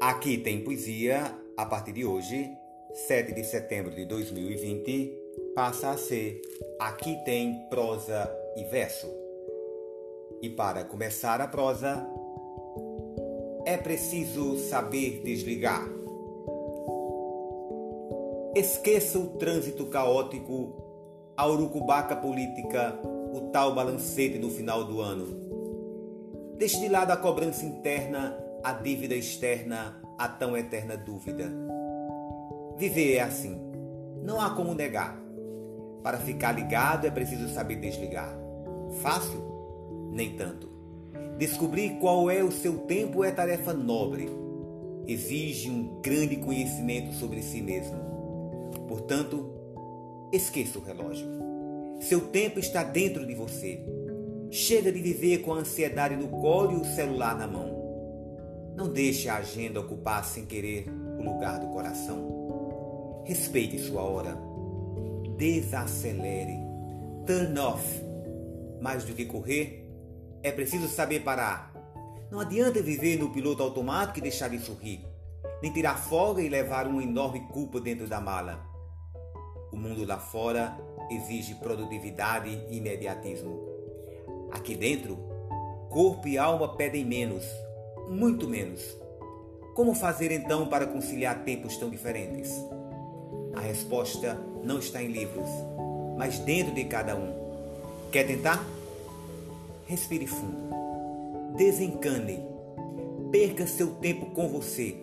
Aqui tem poesia a partir de hoje, 7 de setembro de 2020, passa a ser Aqui tem prosa e verso. E para começar a prosa, é preciso saber desligar. Esqueça o trânsito caótico, a urucubaca política, o tal balancete no final do ano. Deixe de lado a cobrança interna a dívida externa, a tão eterna dúvida. Viver é assim, não há como negar. Para ficar ligado é preciso saber desligar. Fácil? Nem tanto. Descobrir qual é o seu tempo é tarefa nobre. Exige um grande conhecimento sobre si mesmo. Portanto, esqueça o relógio. Seu tempo está dentro de você. Chega de viver com a ansiedade no colo e o celular na mão. Não deixe a agenda ocupar sem querer o lugar do coração. Respeite sua hora. Desacelere. Turn off. Mais do que correr, é preciso saber parar. Não adianta viver no piloto automático e deixar de sorrir, nem tirar folga e levar uma enorme culpa dentro da mala. O mundo lá fora exige produtividade e imediatismo. Aqui dentro, corpo e alma pedem menos, muito menos. Como fazer então para conciliar tempos tão diferentes? A resposta não está em livros, mas dentro de cada um. Quer tentar? Respire fundo. Desencane. Perca seu tempo com você.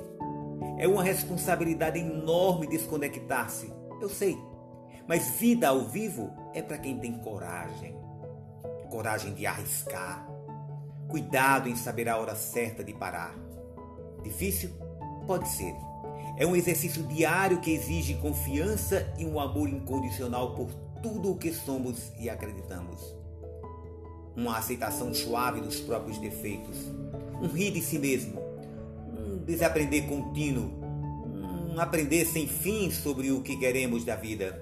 É uma responsabilidade enorme desconectar-se. Eu sei. Mas vida ao vivo é para quem tem coragem. Coragem de arriscar, Cuidado em saber a hora certa de parar. Difícil? Pode ser. É um exercício diário que exige confiança e um amor incondicional por tudo o que somos e acreditamos. Uma aceitação suave dos próprios defeitos. Um rir de si mesmo. Um desaprender contínuo. Um aprender sem fim sobre o que queremos da vida.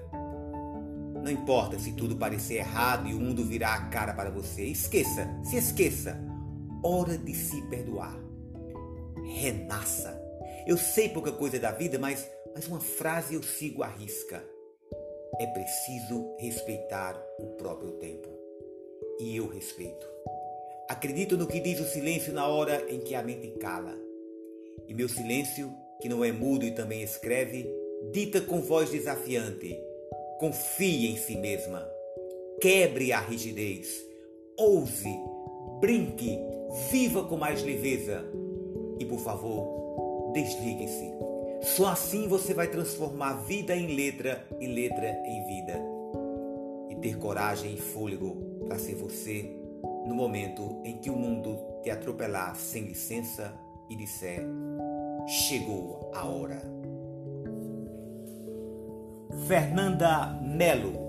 Não importa se tudo parecer errado e o mundo virar a cara para você. Esqueça, se esqueça hora de se perdoar. Renasça. Eu sei pouca coisa da vida, mas, mas uma frase eu sigo à risca. É preciso respeitar o próprio tempo. E eu respeito. Acredito no que diz o silêncio na hora em que a mente cala. E meu silêncio, que não é mudo e também escreve, dita com voz desafiante: confie em si mesma. Quebre a rigidez. Ouse, brinque, Viva com mais leveza. E por favor, desligue-se. Só assim você vai transformar vida em letra e letra em vida. E ter coragem e fôlego para ser você no momento em que o mundo te atropelar sem licença e disser: chegou a hora. Fernanda Melo